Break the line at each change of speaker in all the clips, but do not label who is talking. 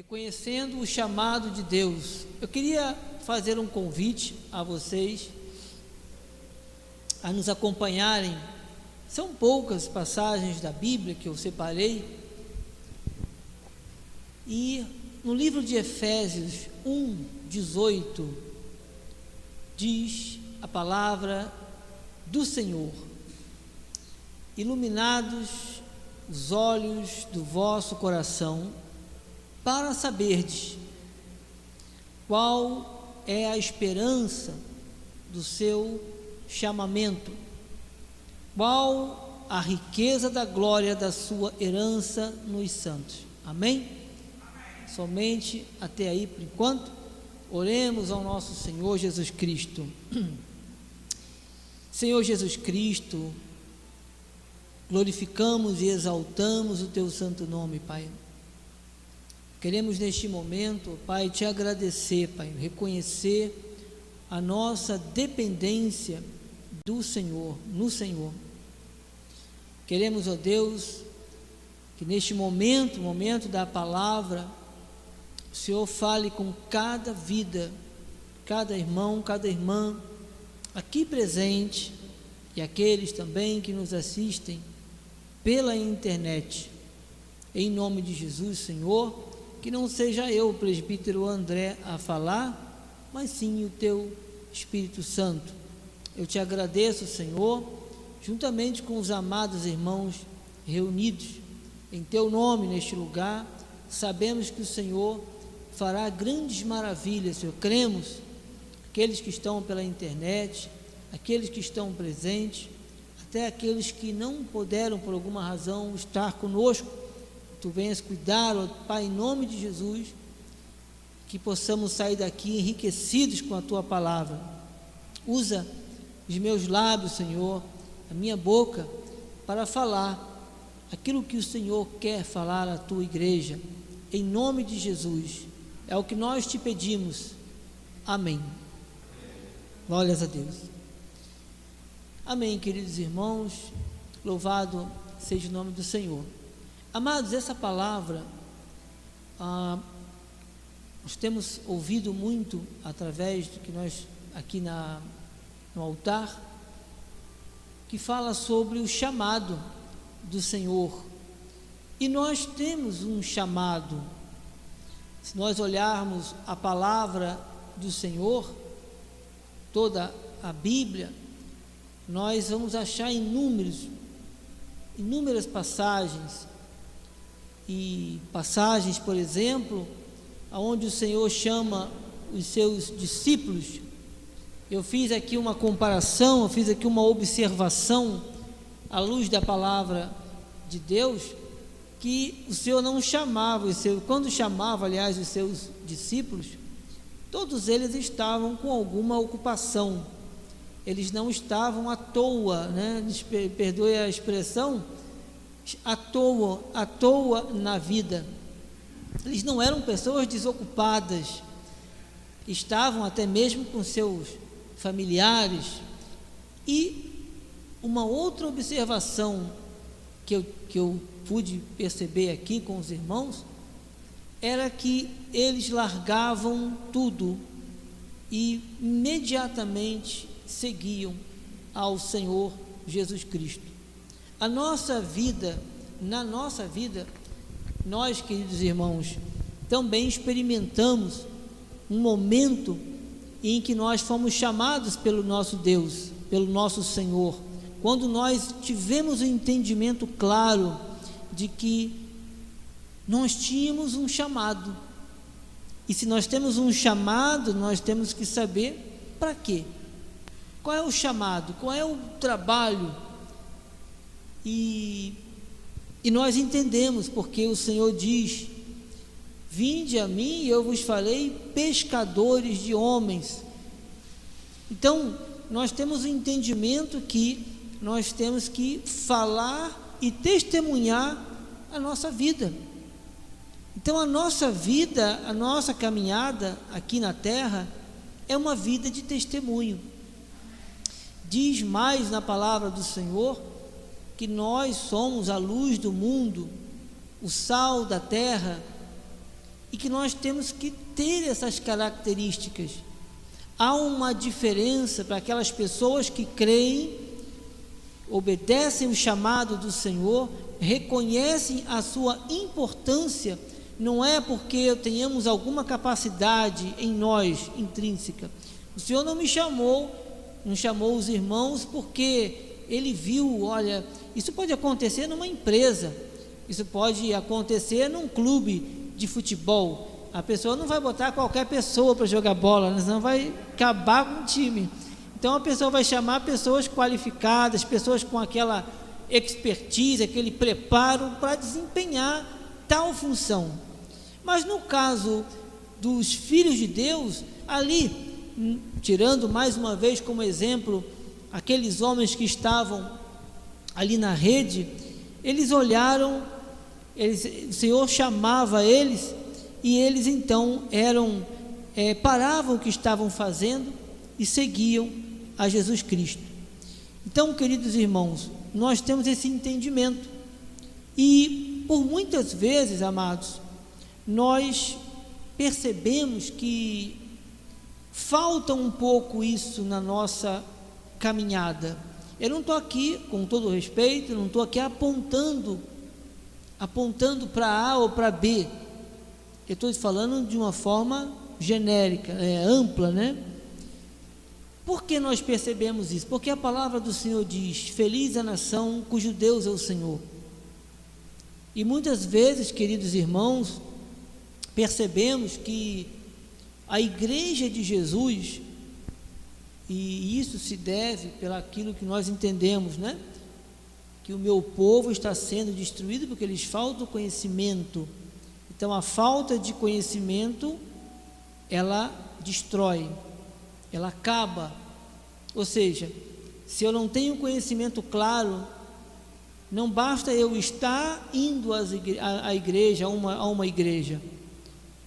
reconhecendo o chamado de Deus, eu queria fazer um convite a vocês a nos acompanharem. São poucas passagens da Bíblia que eu separei. E no livro de Efésios 1, 18, diz a palavra do Senhor: Iluminados os olhos do vosso coração, para saberdes qual é a esperança do seu chamamento, qual a riqueza da glória da sua herança nos santos. Amém? Somente até aí por enquanto. Oremos ao nosso Senhor Jesus Cristo. Senhor Jesus Cristo, glorificamos e exaltamos o teu santo nome, Pai. Queremos neste momento, Pai, te agradecer, Pai, reconhecer a nossa dependência do Senhor, no Senhor. Queremos, ó Deus, que neste momento, momento da palavra, o Senhor fale com cada vida, cada irmão, cada irmã aqui presente e aqueles também que nos assistem pela internet. Em nome de Jesus, Senhor, que não seja eu, o presbítero André, a falar, mas sim o teu Espírito Santo. Eu te agradeço, Senhor, juntamente com os amados irmãos reunidos em teu nome neste lugar. Sabemos que o Senhor fará grandes maravilhas, Senhor. Cremos, aqueles que estão pela internet, aqueles que estão presentes, até aqueles que não puderam por alguma razão estar conosco tu venhas cuidar, Pai, em nome de Jesus, que possamos sair daqui enriquecidos com a tua palavra. Usa os meus lábios, Senhor, a minha boca, para falar aquilo que o Senhor quer falar à tua igreja, em nome de Jesus. É o que nós te pedimos. Amém. Glórias a Deus. Amém, queridos irmãos. Louvado seja o nome do Senhor. Amados, essa palavra ah, nós temos ouvido muito através do que nós aqui na, no altar, que fala sobre o chamado do Senhor. E nós temos um chamado. Se nós olharmos a palavra do Senhor, toda a Bíblia, nós vamos achar inúmeros, inúmeras passagens e passagens, por exemplo, aonde o Senhor chama os seus discípulos. Eu fiz aqui uma comparação, eu fiz aqui uma observação à luz da palavra de Deus, que o Senhor não chamava os seus, quando chamava, aliás, os seus discípulos, todos eles estavam com alguma ocupação. Eles não estavam à toa, né? Perdoe a expressão, à toa, à toa na vida. Eles não eram pessoas desocupadas, estavam até mesmo com seus familiares. E uma outra observação que eu, que eu pude perceber aqui com os irmãos era que eles largavam tudo e imediatamente seguiam ao Senhor Jesus Cristo. A nossa vida, na nossa vida, nós, queridos irmãos, também experimentamos um momento em que nós fomos chamados pelo nosso Deus, pelo nosso Senhor, quando nós tivemos o um entendimento claro de que nós tínhamos um chamado. E se nós temos um chamado, nós temos que saber para quê? Qual é o chamado? Qual é o trabalho? E, e nós entendemos porque o Senhor diz: Vinde a mim eu vos farei pescadores de homens. Então, nós temos o entendimento que nós temos que falar e testemunhar a nossa vida. Então, a nossa vida, a nossa caminhada aqui na terra é uma vida de testemunho. Diz mais na palavra do Senhor que nós somos a luz do mundo, o sal da terra, e que nós temos que ter essas características. Há uma diferença para aquelas pessoas que creem, obedecem o chamado do Senhor, reconhecem a sua importância, não é porque tenhamos alguma capacidade em nós intrínseca. O Senhor não me chamou, não chamou os irmãos porque ele viu, olha, isso pode acontecer numa empresa, isso pode acontecer num clube de futebol. A pessoa não vai botar qualquer pessoa para jogar bola, né? senão vai acabar com o time. Então a pessoa vai chamar pessoas qualificadas, pessoas com aquela expertise, aquele preparo para desempenhar tal função. Mas no caso dos filhos de Deus, ali, hum, tirando mais uma vez como exemplo aqueles homens que estavam ali na rede, eles olharam, eles, o Senhor chamava eles e eles então eram é, paravam o que estavam fazendo e seguiam a Jesus Cristo. Então, queridos irmãos, nós temos esse entendimento e por muitas vezes, amados, nós percebemos que falta um pouco isso na nossa caminhada. Eu não estou aqui, com todo respeito, não estou aqui apontando, apontando para A ou para B. Eu estou falando de uma forma genérica, é, ampla, né? Por que nós percebemos isso? Porque a palavra do Senhor diz: Feliz a nação cujo Deus é o Senhor. E muitas vezes, queridos irmãos, percebemos que a igreja de Jesus e isso se deve pelo aquilo que nós entendemos, né? Que o meu povo está sendo destruído porque eles faltam conhecimento. Então a falta de conhecimento ela destrói, ela acaba. Ou seja, se eu não tenho conhecimento claro, não basta eu estar indo à igreja, a uma, a uma igreja.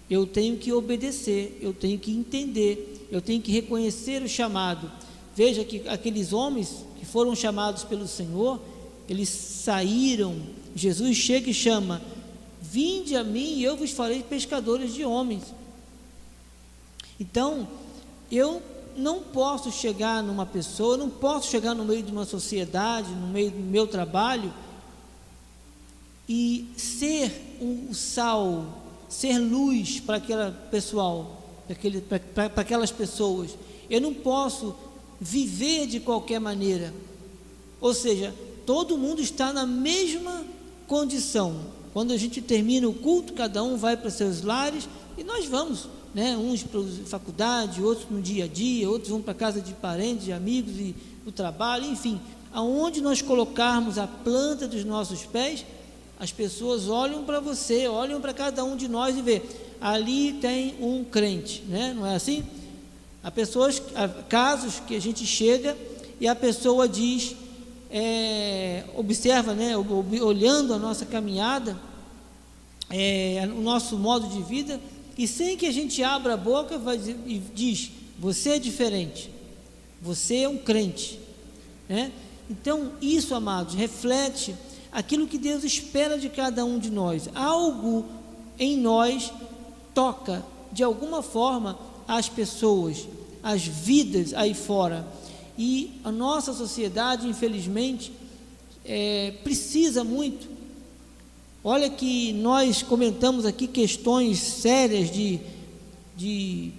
Eu tenho que obedecer, eu tenho que entender eu tenho que reconhecer o chamado. Veja que aqueles homens que foram chamados pelo Senhor, eles saíram. Jesus chega e chama: Vinde a mim e eu vos farei pescadores de homens. Então, eu não posso chegar numa pessoa, não posso chegar no meio de uma sociedade, no meio do meu trabalho e ser um sal, ser luz para aquele pessoal para aquelas pessoas. Eu não posso viver de qualquer maneira. Ou seja, todo mundo está na mesma condição. Quando a gente termina o culto, cada um vai para seus lares e nós vamos, né? Uns para a faculdade, outros no dia a dia, outros vão para casa de parentes, de amigos e o trabalho, enfim. Aonde nós colocarmos a planta dos nossos pés, as pessoas olham para você, olham para cada um de nós e vê, ali tem um crente, né? Não é assim? Há pessoas, há casos que a gente chega e a pessoa diz, é, observa, né? Olhando a nossa caminhada, é, o nosso modo de vida e sem que a gente abra a boca vai dizer, e diz, você é diferente, você é um crente, né? Então isso, amados, reflete aquilo que Deus espera de cada um de nós, algo em nós toca de alguma forma as pessoas, as vidas aí fora. E a nossa sociedade, infelizmente, é, precisa muito. Olha que nós comentamos aqui questões sérias de, de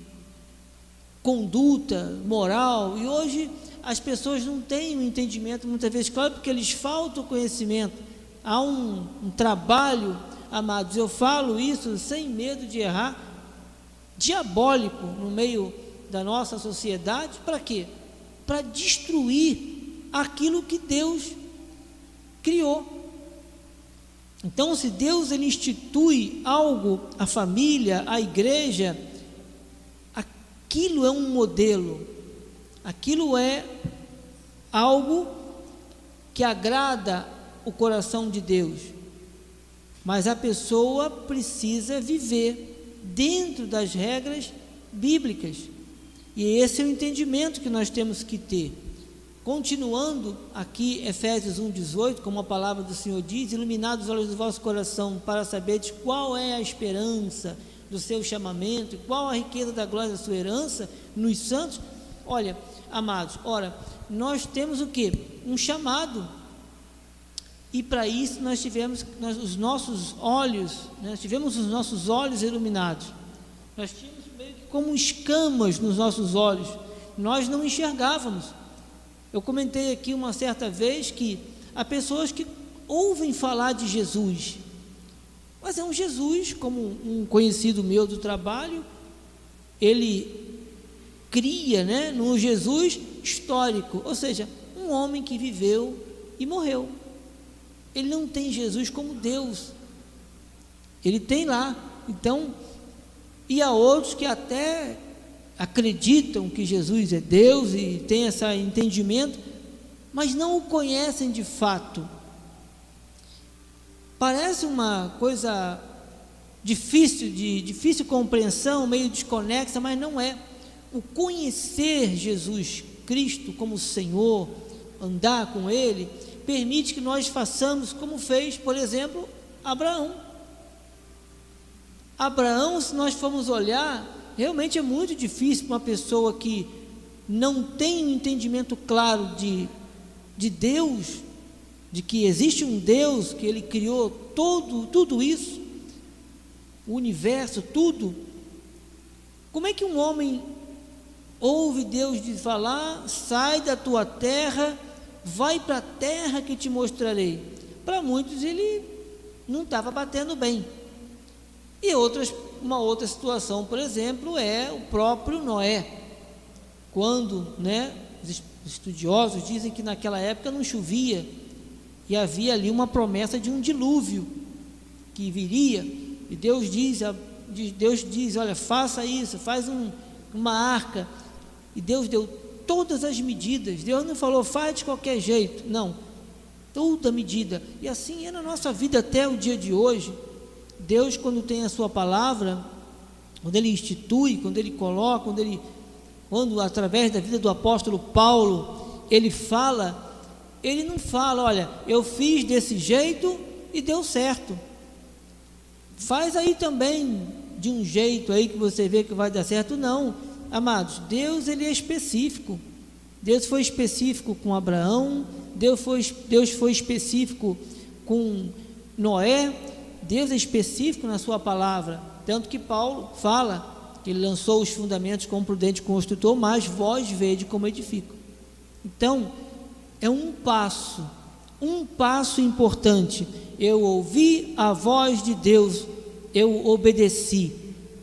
conduta moral, e hoje as pessoas não têm um entendimento, muitas vezes, claro, porque eles faltam conhecimento. Há um, um trabalho amados, eu falo isso sem medo de errar, diabólico no meio da nossa sociedade, para quê? Para destruir aquilo que Deus criou. Então, se Deus ele institui algo, a família, a igreja, aquilo é um modelo, aquilo é algo que agrada o coração de Deus. Mas a pessoa precisa viver dentro das regras bíblicas. E esse é o entendimento que nós temos que ter. Continuando aqui, Efésios 1,18, como a palavra do Senhor diz: Iluminados os olhos do vosso coração, para saber qual é a esperança do seu chamamento, qual a riqueza da glória da sua herança nos santos. Olha, amados, ora, nós temos o que? Um chamado. E para isso nós tivemos nós, os nossos olhos, né, nós tivemos os nossos olhos iluminados. Nós tínhamos meio que como escamas nos nossos olhos. Nós não enxergávamos. Eu comentei aqui uma certa vez que há pessoas que ouvem falar de Jesus, mas é um Jesus, como um conhecido meu do trabalho, ele cria né, no Jesus histórico, ou seja, um homem que viveu e morreu. Ele não tem Jesus como Deus. Ele tem lá. Então, e há outros que até acreditam que Jesus é Deus e tem esse entendimento, mas não o conhecem de fato. Parece uma coisa difícil de difícil compreensão, meio desconexa, mas não é. O conhecer Jesus Cristo como Senhor, andar com Ele, permite que nós façamos como fez, por exemplo, Abraão. Abraão, se nós formos olhar, realmente é muito difícil para uma pessoa que não tem um entendimento claro de, de Deus, de que existe um Deus que ele criou todo, tudo isso, o universo, tudo. Como é que um homem ouve Deus de falar, sai da tua terra, vai para a terra que te mostrarei? Para muitos ele não estava batendo bem. E outras, uma outra situação, por exemplo, é o próprio Noé. Quando, né, os estudiosos dizem que naquela época não chovia, e havia ali uma promessa de um dilúvio que viria. E Deus diz, Deus diz, olha, faça isso, faz um, uma arca. E Deus deu todas as medidas. Deus não falou, faz de qualquer jeito. Não, toda medida. E assim é na nossa vida até o dia de hoje. Deus, quando tem a sua palavra, quando ele institui, quando ele coloca, quando ele, quando através da vida do apóstolo Paulo, ele fala ele não fala, olha, eu fiz desse jeito e deu certo. Faz aí também de um jeito aí que você vê que vai dar certo, não. Amados, Deus ele é específico. Deus foi específico com Abraão, Deus foi, Deus foi específico com Noé, Deus é específico na sua palavra, tanto que Paulo fala que ele lançou os fundamentos como prudente construtor, mas vós vede como edifico. Então, é um passo, um passo importante. Eu ouvi a voz de Deus, eu obedeci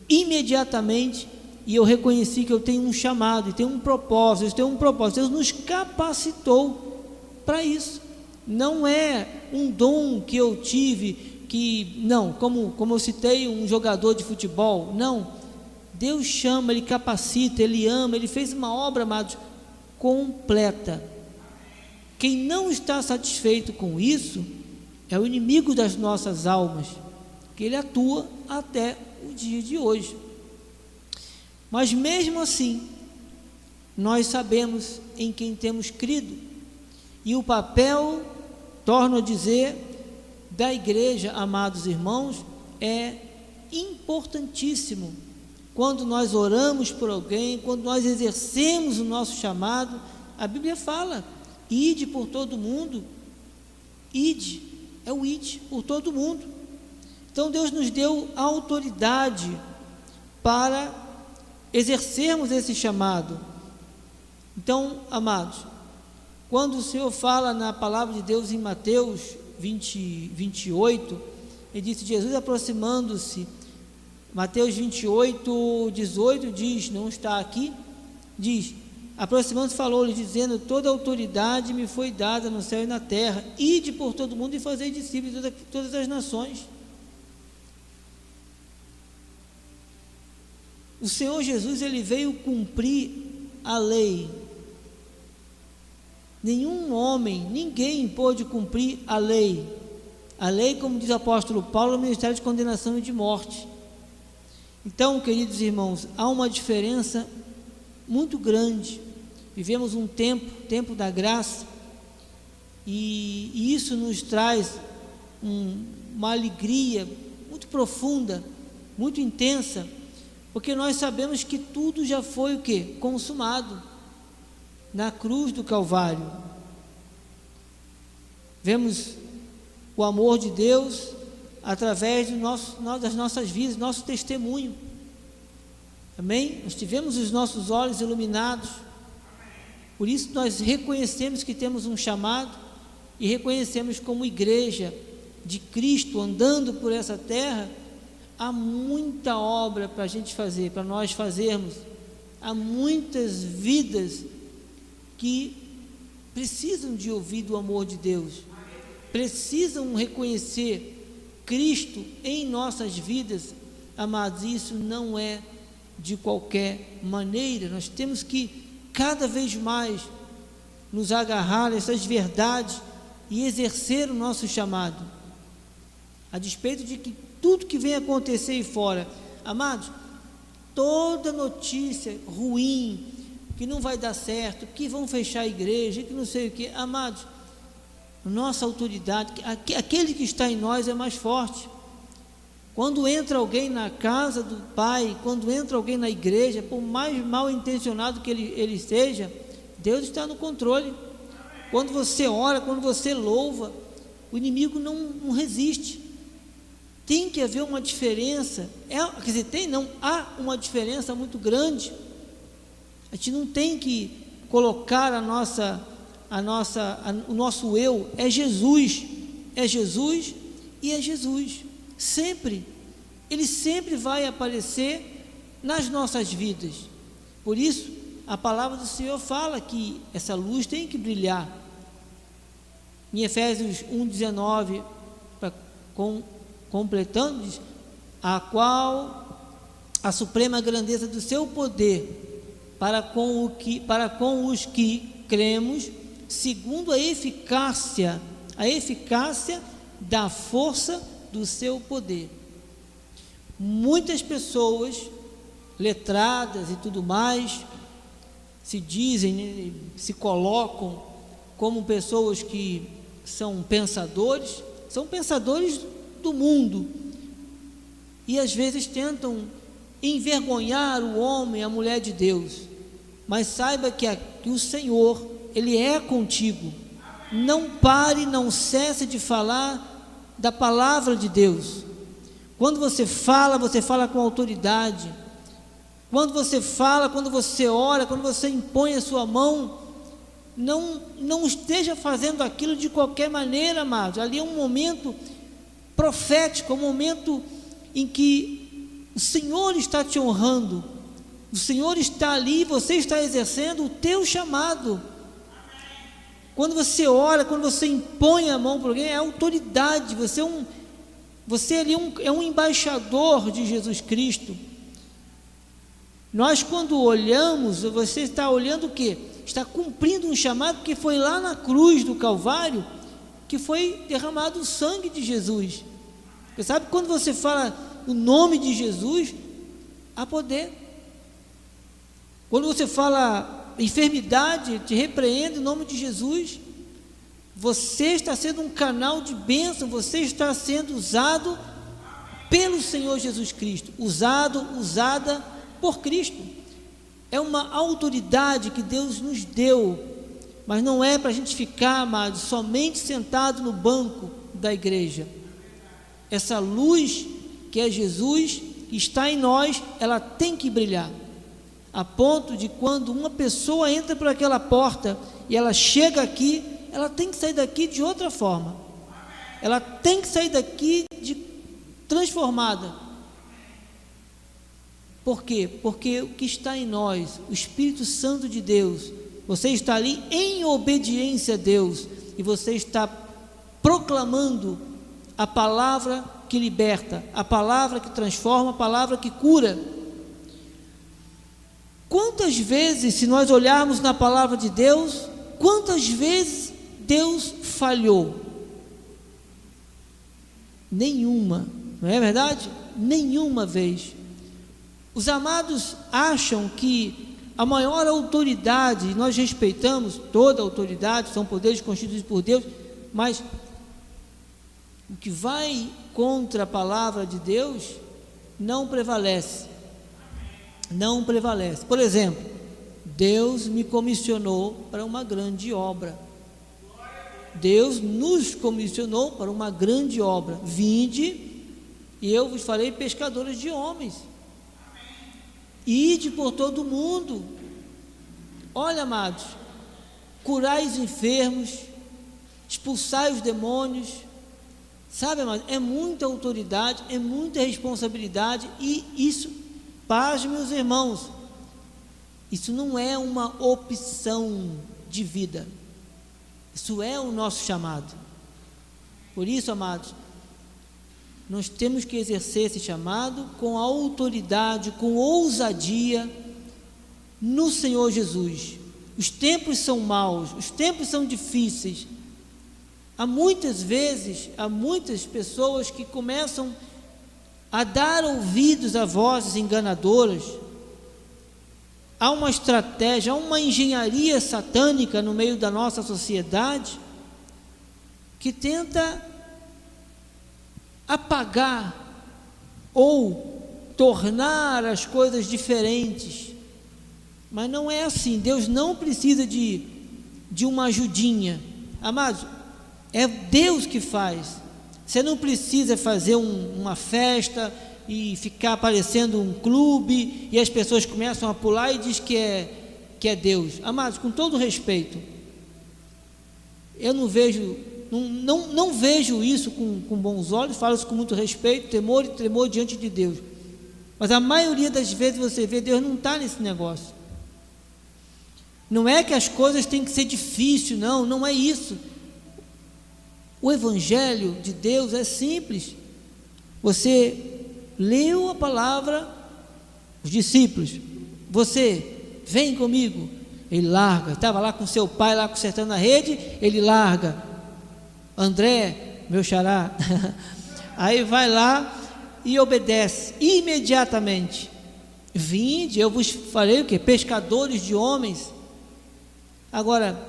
imediatamente e eu reconheci que eu tenho um chamado, e tenho um propósito, eu tenho um propósito. Deus nos capacitou para isso. Não é um dom que eu tive que não, como como eu citei um jogador de futebol, não. Deus chama, ele capacita, ele ama, ele fez uma obra, amados, completa. Quem não está satisfeito com isso é o inimigo das nossas almas, que ele atua até o dia de hoje. Mas mesmo assim, nós sabemos em quem temos crido, e o papel, torno a dizer, da igreja, amados irmãos, é importantíssimo. Quando nós oramos por alguém, quando nós exercemos o nosso chamado, a Bíblia fala Ide por todo mundo. Ide, é o ide por todo mundo. Então Deus nos deu autoridade para exercermos esse chamado. Então, amados, quando o Senhor fala na palavra de Deus em Mateus 20, 28, ele disse: Jesus aproximando-se, Mateus 28, 18 diz, não está aqui, diz: Aproximando-se, falou-lhe, dizendo: Toda autoridade me foi dada no céu e na terra. Ide por todo mundo e fazei discípulos de todas as nações. O Senhor Jesus ele veio cumprir a lei. Nenhum homem, ninguém pôde cumprir a lei. A lei, como diz o apóstolo Paulo, é o ministério de condenação e de morte. Então, queridos irmãos, há uma diferença muito grande. Vivemos um tempo, tempo da graça, e, e isso nos traz um, uma alegria muito profunda muito intensa, porque nós sabemos que tudo já foi o que? Consumado na cruz do Calvário. Vemos o amor de Deus através do nosso, das nossas vidas, nosso testemunho. Amém? Nós tivemos os nossos olhos iluminados. Por isso nós reconhecemos que temos um chamado e reconhecemos como igreja de Cristo andando por essa terra, há muita obra para a gente fazer, para nós fazermos. Há muitas vidas que precisam de ouvir do amor de Deus, precisam reconhecer Cristo em nossas vidas, amados, isso não é de qualquer maneira, nós temos que cada vez mais nos agarrar a essas verdades e exercer o nosso chamado, a despeito de que tudo que vem acontecer aí fora, amados, toda notícia ruim, que não vai dar certo, que vão fechar a igreja, que não sei o que, amados, nossa autoridade, aquele que está em nós é mais forte. Quando entra alguém na casa do Pai, quando entra alguém na igreja, por mais mal intencionado que ele, ele seja, Deus está no controle. Quando você ora, quando você louva, o inimigo não, não resiste. Tem que haver uma diferença. É, quer dizer, tem, não, há uma diferença muito grande. A gente não tem que colocar a nossa, a nossa, a, o nosso eu, é Jesus, é Jesus e é Jesus. Sempre. Ele sempre vai aparecer nas nossas vidas. Por isso, a palavra do Senhor fala que essa luz tem que brilhar. Em Efésios 1,19, com, completando, a qual a suprema grandeza do seu poder para com, o que, para com os que cremos, segundo a eficácia, a eficácia da força do seu poder. Muitas pessoas letradas e tudo mais se dizem, né, se colocam como pessoas que são pensadores, são pensadores do mundo e às vezes tentam envergonhar o homem, a mulher de Deus. Mas saiba que, a, que o Senhor, Ele é contigo. Não pare, não cesse de falar da palavra de Deus. Quando você fala, você fala com autoridade. Quando você fala, quando você ora, quando você impõe a sua mão, não, não esteja fazendo aquilo de qualquer maneira, amados. Ali é um momento profético, um momento em que o Senhor está te honrando. O Senhor está ali, você está exercendo o teu chamado. Quando você ora, quando você impõe a mão para alguém, é autoridade. Você é um, você é um, é um embaixador de Jesus Cristo. Nós, quando olhamos, você está olhando o quê? Está cumprindo um chamado que foi lá na cruz do Calvário, que foi derramado o sangue de Jesus. Você sabe quando você fala o nome de Jesus, há poder. Quando você fala enfermidade, te repreende em nome de Jesus. Você está sendo um canal de bênção, você está sendo usado pelo Senhor Jesus Cristo, usado, usada por Cristo. É uma autoridade que Deus nos deu, mas não é para a gente ficar, amado, somente sentado no banco da igreja. Essa luz que é Jesus, que está em nós, ela tem que brilhar a ponto de quando uma pessoa entra por aquela porta e ela chega aqui, ela tem que sair daqui de outra forma. Ela tem que sair daqui de transformada. Por quê? Porque o que está em nós, o Espírito Santo de Deus, você está ali em obediência a Deus e você está proclamando a palavra que liberta, a palavra que transforma, a palavra que cura. Quantas vezes, se nós olharmos na palavra de Deus, quantas vezes Deus falhou? Nenhuma, não é verdade? Nenhuma vez. Os amados acham que a maior autoridade, nós respeitamos toda autoridade, são poderes constituídos por Deus, mas o que vai contra a palavra de Deus não prevalece. Não prevalece. Por exemplo, Deus me comissionou para uma grande obra. Deus nos comissionou para uma grande obra. Vinde, e eu vos farei pescadores de homens. Ide por todo o mundo. Olha, amados, curai os enfermos, expulsai os demônios. Sabe, amados, é muita autoridade, é muita responsabilidade e isso, paz, meus irmãos, isso não é uma opção de vida. Isso é o nosso chamado. Por isso, amados, nós temos que exercer esse chamado com autoridade, com ousadia no Senhor Jesus. Os tempos são maus, os tempos são difíceis. Há muitas vezes, há muitas pessoas que começam a dar ouvidos a vozes enganadoras. Há uma estratégia, há uma engenharia satânica no meio da nossa sociedade que tenta apagar ou tornar as coisas diferentes. Mas não é assim. Deus não precisa de, de uma ajudinha. Amados, é Deus que faz. Você não precisa fazer um, uma festa e ficar parecendo um clube e as pessoas começam a pular e diz que é que é Deus. Amados, com todo respeito, eu não vejo não, não, não vejo isso com, com bons olhos, falo isso com muito respeito, temor e tremor diante de Deus. Mas a maioria das vezes você vê, Deus não está nesse negócio. Não é que as coisas têm que ser difíceis, não, não é isso. O Evangelho de Deus é simples. Você leu a palavra, os discípulos, você vem comigo, ele larga, estava lá com seu pai, lá consertando a rede, ele larga, André, meu xará, aí vai lá e obedece imediatamente. Vinde, eu vos falei o que? Pescadores de homens. Agora,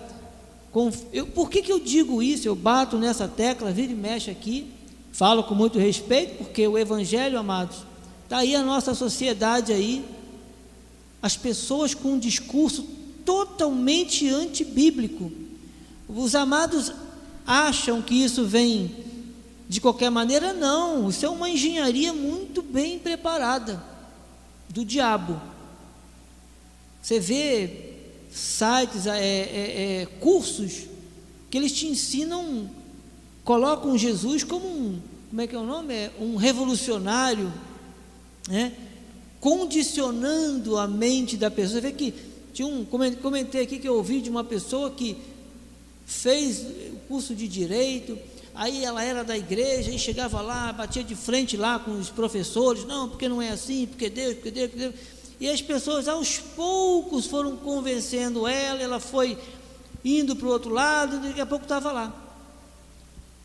com, eu, por que, que eu digo isso? Eu bato nessa tecla, vira e mexe aqui, falo com muito respeito, porque o Evangelho, amados, está aí a nossa sociedade aí, as pessoas com um discurso totalmente antibíblico. Os amados acham que isso vem de qualquer maneira, não. Isso é uma engenharia muito bem preparada do diabo. Você vê sites, é, é, é, cursos que eles te ensinam, colocam Jesus como um, como é que é o nome? É um revolucionário, né? condicionando a mente da pessoa. Você vê que tinha um, comentei aqui que eu ouvi de uma pessoa que fez o curso de direito, aí ela era da igreja e chegava lá, batia de frente lá com os professores, não, porque não é assim, porque Deus, porque Deus, porque Deus. E as pessoas aos poucos foram convencendo ela, ela foi indo para o outro lado, e daqui a pouco estava lá.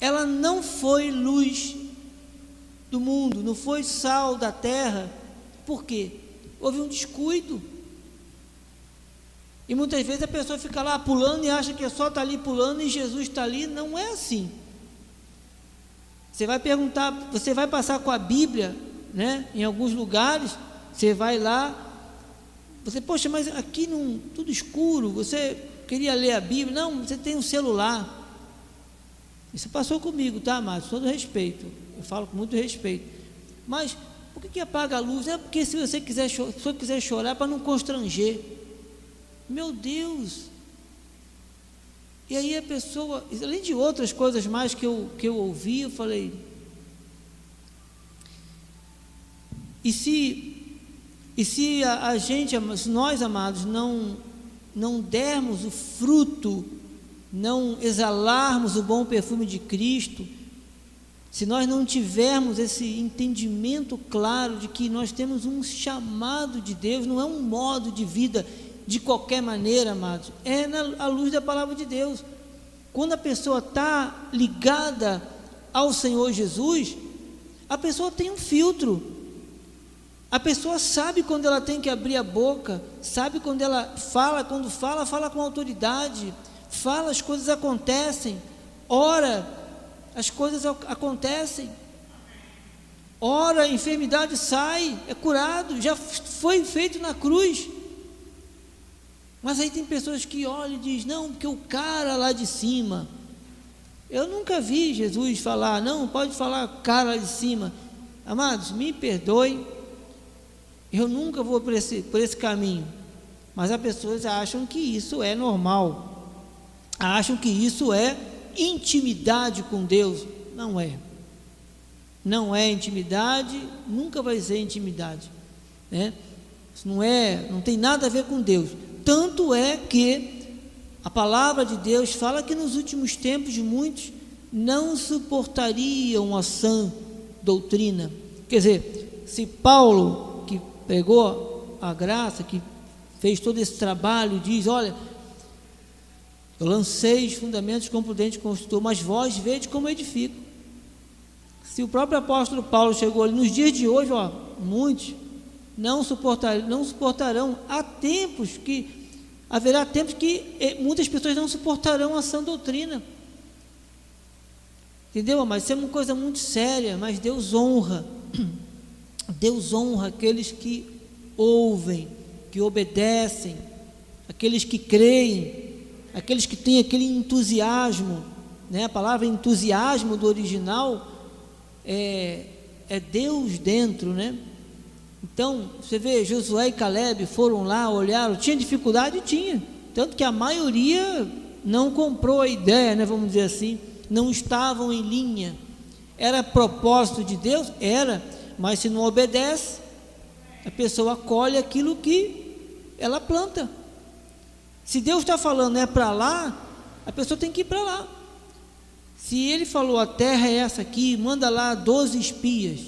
Ela não foi luz do mundo, não foi sal da terra, por quê? Houve um descuido. E muitas vezes a pessoa fica lá pulando e acha que é só estar tá ali pulando e Jesus está ali. Não é assim. Você vai perguntar, você vai passar com a Bíblia, né? Em alguns lugares, você vai lá, você, poxa, mas aqui não, tudo escuro, você queria ler a Bíblia? Não, você tem um celular. Isso passou comigo, tá, Márcio? Todo respeito. Eu falo com muito respeito. Mas por que, que apaga a luz? É porque se você quiser, se você quiser chorar, para não constranger. Meu Deus! E aí a pessoa, além de outras coisas mais que eu, que eu ouvi, eu falei. E se, e se a, a gente, nós amados, não, não dermos o fruto, não exalarmos o bom perfume de Cristo, se nós não tivermos esse entendimento claro de que nós temos um chamado de Deus, não é um modo de vida de qualquer maneira, amados, é na, luz da palavra de Deus. Quando a pessoa está ligada ao Senhor Jesus, a pessoa tem um filtro. A pessoa sabe quando ela tem que abrir a boca, sabe quando ela fala, quando fala, fala com autoridade, fala, as coisas acontecem, ora, as coisas acontecem. Ora, a enfermidade sai, é curado, já foi feito na cruz. Mas aí tem pessoas que olham e dizem, não, porque o cara lá de cima. Eu nunca vi Jesus falar, não, pode falar cara lá de cima. Amados, me perdoem, eu nunca vou por esse, por esse caminho. Mas as pessoas acham que isso é normal, acham que isso é intimidade com Deus. Não é. Não é intimidade, nunca vai ser intimidade. Né? Isso não é, não tem nada a ver com Deus. Tanto é que a palavra de Deus fala que nos últimos tempos muitos não suportariam a sã doutrina. Quer dizer, se Paulo, que pregou a graça, que fez todo esse trabalho, diz: Olha, eu lancei os fundamentos como prudente construtor, mas vós vede como edifico. Se o próprio apóstolo Paulo chegou ali nos dias de hoje, ó, muitos não, suportar, não suportarão. Há tempos que haverá tempos que eh, muitas pessoas não suportarão a sã doutrina. Entendeu? Mas isso é uma coisa muito séria, mas Deus honra. Deus honra aqueles que ouvem, que obedecem, aqueles que creem, aqueles que têm aquele entusiasmo, né? A palavra entusiasmo do original é, é Deus dentro, né? Então, você vê, Josué e Caleb foram lá, olharam, tinha dificuldade? Tinha. Tanto que a maioria não comprou a ideia, né, vamos dizer assim, não estavam em linha. Era propósito de Deus? Era, mas se não obedece, a pessoa colhe aquilo que ela planta. Se Deus está falando é para lá, a pessoa tem que ir para lá. Se ele falou a terra é essa aqui, manda lá 12 espias.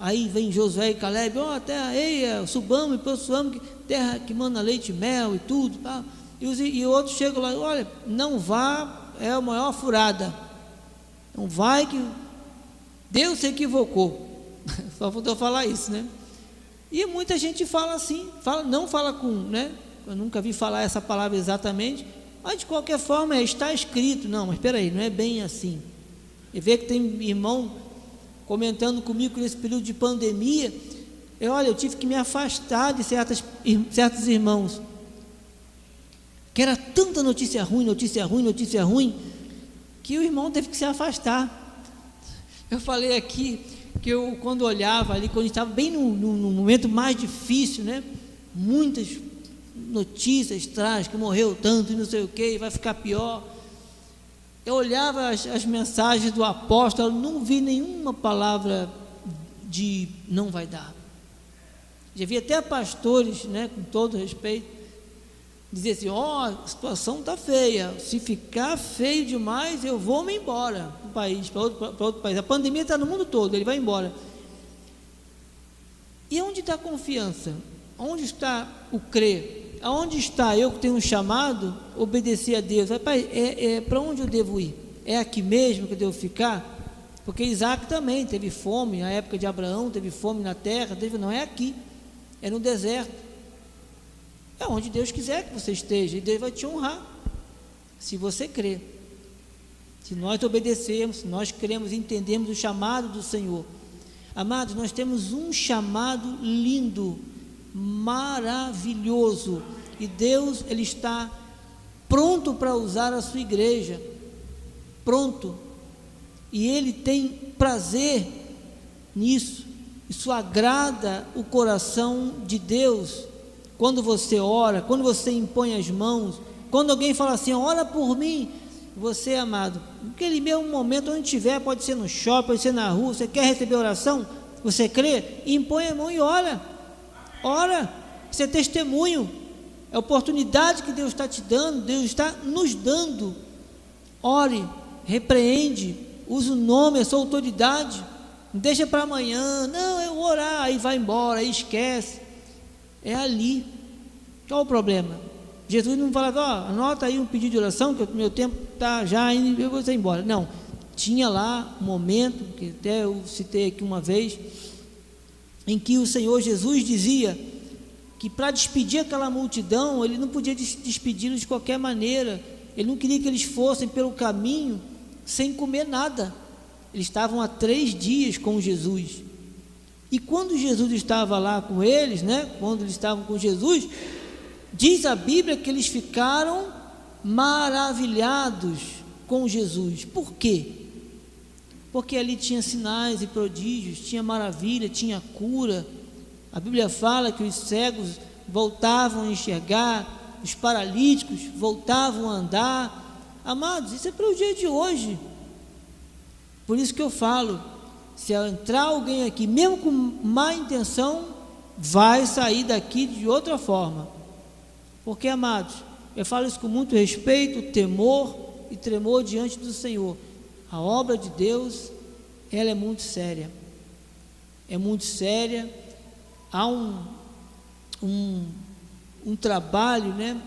Aí vem Josué e Caleb, ó, oh, terra, ei, subamos e possuamos, terra que manda leite e mel e tudo. Tá? E, os, e outros chegam lá, olha, não vá, é a maior furada. Não vai que Deus se equivocou. Só faltou falar isso, né? E muita gente fala assim, fala, não fala com, né? Eu nunca vi falar essa palavra exatamente, mas de qualquer forma é, está escrito. Não, mas espera aí, não é bem assim. E vê que tem irmão comentando comigo nesse período de pandemia. Eu, olha, eu tive que me afastar de certas, certos irmãos. Que era tanta notícia ruim, notícia ruim, notícia ruim, que o irmão teve que se afastar. Eu falei aqui que eu, quando olhava ali, quando estava bem no, no, no momento mais difícil, né? Muitas notícias que morreu tanto e não sei o que, vai ficar pior. Eu olhava as, as mensagens do apóstolo, não vi nenhuma palavra de não vai dar. Já vi até pastores, né, com todo respeito, dizer assim: ó, oh, a situação está feia, se ficar feio demais, eu vou me embora para o país, para outro, outro país. A pandemia está no mundo todo, ele vai embora. E onde está a confiança? Onde está o crer? Aonde está eu que tenho um chamado, obedecer a Deus? Pai, é, é para onde eu devo ir? É aqui mesmo que eu devo ficar? Porque Isaac também teve fome, na época de Abraão, teve fome na terra, teve, não é aqui, é no deserto. É onde Deus quiser que você esteja, e Deus vai te honrar, se você crer. Se nós obedecermos, se nós cremos, entendemos o chamado do Senhor. Amados, nós temos um chamado lindo, maravilhoso. E Deus, Ele está pronto para usar a sua igreja. Pronto. E Ele tem prazer nisso. Isso agrada o coração de Deus. Quando você ora, quando você impõe as mãos, quando alguém fala assim, ora por mim, você, amado, naquele mesmo momento, onde tiver, pode ser no shopping, pode ser na rua, você quer receber oração, você crê, impõe a mão e ora. Ora, isso é testemunho, é oportunidade que Deus está te dando, Deus está nos dando. Ore, repreende, use o nome, a sua autoridade. Deixa para amanhã, não, eu vou orar, aí vai embora, aí esquece. É ali. Qual o problema? Jesus não falava, ó, anota aí um pedido de oração, que o meu tempo está já indo, eu vou embora. Não, tinha lá um momento, que até eu citei aqui uma vez, em que o Senhor Jesus dizia que para despedir aquela multidão, ele não podia despedi-los de qualquer maneira, ele não queria que eles fossem pelo caminho sem comer nada. eles estavam há três dias com Jesus. E quando Jesus estava lá com eles, né? Quando eles estavam com Jesus, diz a Bíblia que eles ficaram maravilhados com Jesus. Por quê? Porque ali tinha sinais e prodígios, tinha maravilha, tinha cura. A Bíblia fala que os cegos voltavam a enxergar, os paralíticos voltavam a andar. Amados, isso é para o dia de hoje. Por isso que eu falo, se entrar alguém aqui, mesmo com má intenção, vai sair daqui de outra forma. Porque, amados, eu falo isso com muito respeito, temor e tremor diante do Senhor. A obra de Deus, ela é muito séria. É muito séria. Há um, um, um trabalho, né?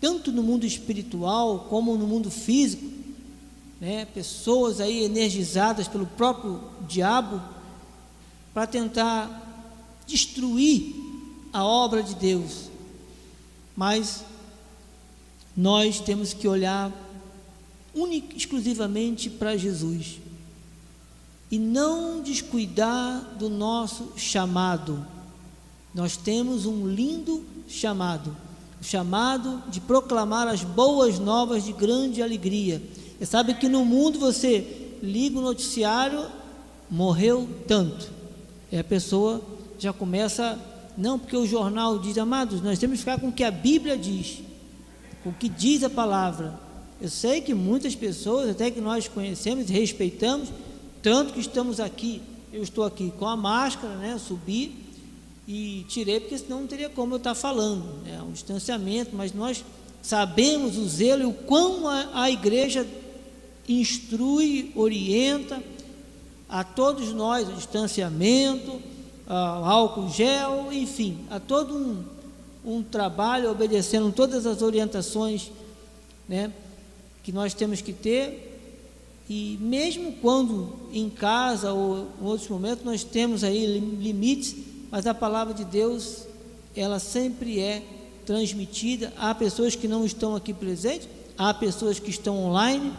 Tanto no mundo espiritual como no mundo físico, né, pessoas aí energizadas pelo próprio diabo para tentar destruir a obra de Deus. Mas nós temos que olhar exclusivamente para Jesus e não descuidar do nosso chamado. Nós temos um lindo chamado, o chamado de proclamar as boas novas de grande alegria você sabe que no mundo você liga o noticiário, morreu tanto. E a pessoa já começa, não, porque o jornal diz, amados, nós temos que ficar com o que a Bíblia diz, com o que diz a palavra. Eu sei que muitas pessoas, até que nós conhecemos e respeitamos, tanto que estamos aqui, eu estou aqui com a máscara, né? Subi e tirei, porque senão não teria como eu estar falando, né? Um distanciamento, mas nós sabemos o zelo e o quão a, a igreja instrui, orienta a todos nós o distanciamento, o álcool gel, enfim, a todo um, um trabalho obedecendo todas as orientações né, que nós temos que ter. E mesmo quando em casa ou em outros momentos nós temos aí limites, mas a palavra de Deus, ela sempre é transmitida. Há pessoas que não estão aqui presentes, há pessoas que estão online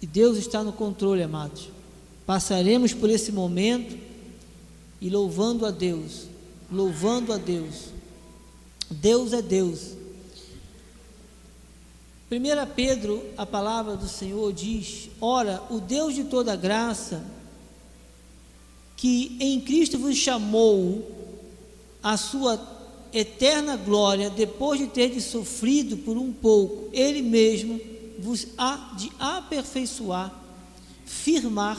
e Deus está no controle, amados. Passaremos por esse momento e louvando a Deus, louvando a Deus. Deus é Deus. 1 Pedro, a palavra do Senhor diz: Ora, o Deus de toda graça, que em Cristo vos chamou a sua eterna glória, depois de ter sofrido por um pouco, Ele mesmo vos há de aperfeiçoar, firmar,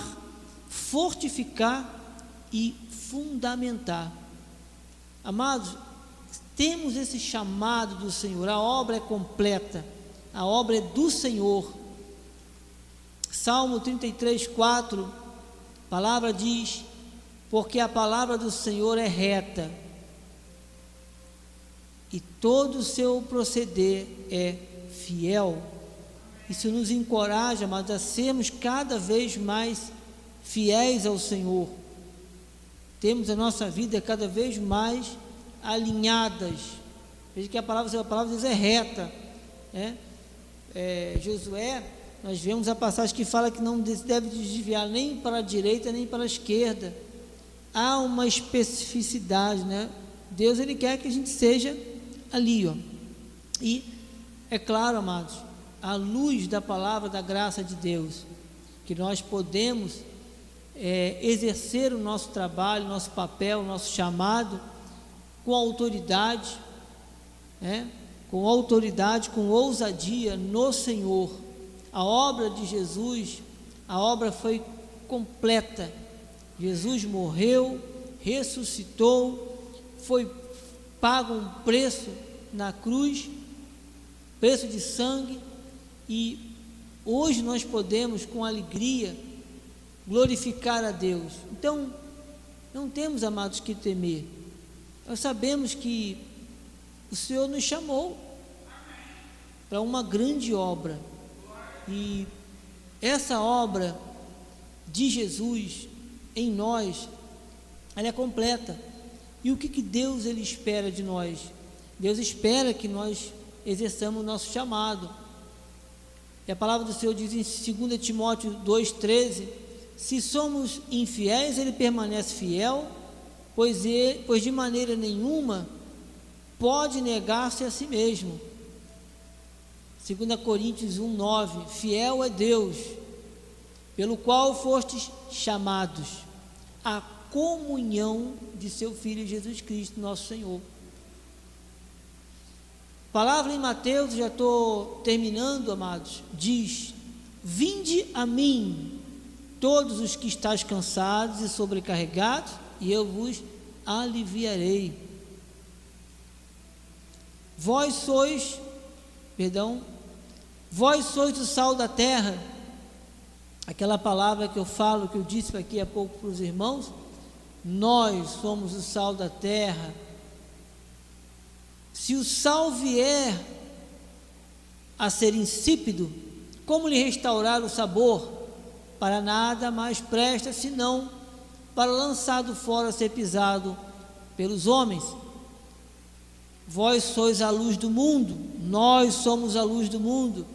fortificar e fundamentar. Amados, temos esse chamado do Senhor, a obra é completa, a obra é do Senhor. Salmo 33, 4, a palavra diz: Porque a palavra do Senhor é reta, e todo o seu proceder é fiel. Isso nos encoraja, mas a sermos cada vez mais fiéis ao Senhor. Temos a nossa vida cada vez mais alinhadas. Veja que a palavra, a palavra diz é reta. Né? É, Josué, nós vemos a passagem que fala que não deve desviar nem para a direita nem para a esquerda. Há uma especificidade, né? Deus ele quer que a gente seja ali, ó. E é claro, amados, à luz da palavra da graça de Deus, que nós podemos é, exercer o nosso trabalho, nosso papel, nosso chamado com autoridade, né? Com autoridade, com ousadia no Senhor. A obra de Jesus, a obra foi completa. Jesus morreu, ressuscitou, foi pago um preço na cruz, preço de sangue, e hoje nós podemos, com alegria, glorificar a Deus. Então, não temos, amados, que temer. Nós sabemos que o Senhor nos chamou para uma grande obra. E essa obra de Jesus em nós, ela é completa. E o que, que Deus ele espera de nós? Deus espera que nós exerçamos o nosso chamado E a palavra do Senhor diz em 2 Timóteo 2,13: Se somos infiéis, ele permanece fiel, pois, ele, pois de maneira nenhuma pode negar-se a si mesmo. 2 Coríntios 1,9: Fiel é Deus, pelo qual fostes chamados à comunhão de seu Filho Jesus Cristo, nosso Senhor. Palavra em Mateus, já estou terminando, amados, diz: Vinde a mim, todos os que estáis cansados e sobrecarregados, e eu vos aliviarei. Vós sois, perdão, vós sois o sal da terra. Aquela palavra que eu falo, que eu disse aqui há pouco para os irmãos, nós somos o sal da terra se o sal vier a ser insípido, como lhe restaurar o sabor? Para nada mais presta senão para lançado fora ser pisado pelos homens. Vós sois a luz do mundo, nós somos a luz do mundo.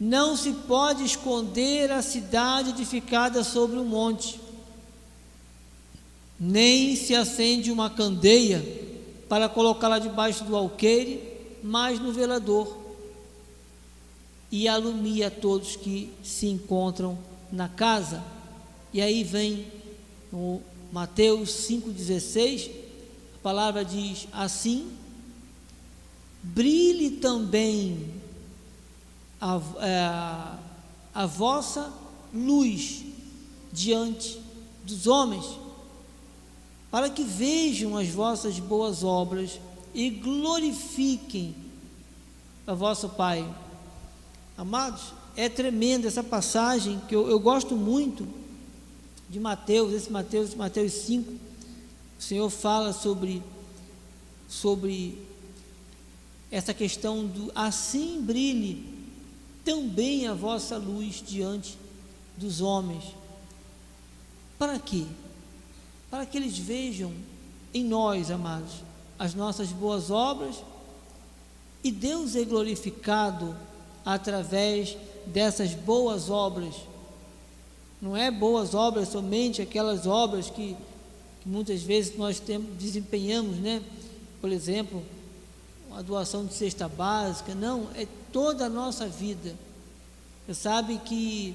Não se pode esconder a cidade edificada sobre um monte, nem se acende uma candeia para colocá-la debaixo do alqueire, mas no velador, e alumia todos que se encontram na casa. E aí vem no Mateus 5,16, a palavra diz assim: brilhe também a, a, é, a vossa luz diante dos homens para que vejam as vossas boas obras e glorifiquem a vosso Pai. Amados, é tremenda essa passagem que eu, eu gosto muito de Mateus, esse Mateus, Mateus 5. O Senhor fala sobre, sobre essa questão do assim brilhe também a vossa luz diante dos homens. Para quê? para que eles vejam em nós, amados, as nossas boas obras e Deus é glorificado através dessas boas obras. Não é boas obras somente aquelas obras que, muitas vezes nós temos, desempenhamos, né? Por exemplo, a doação de cesta básica, não, é toda a nossa vida. Você sabe que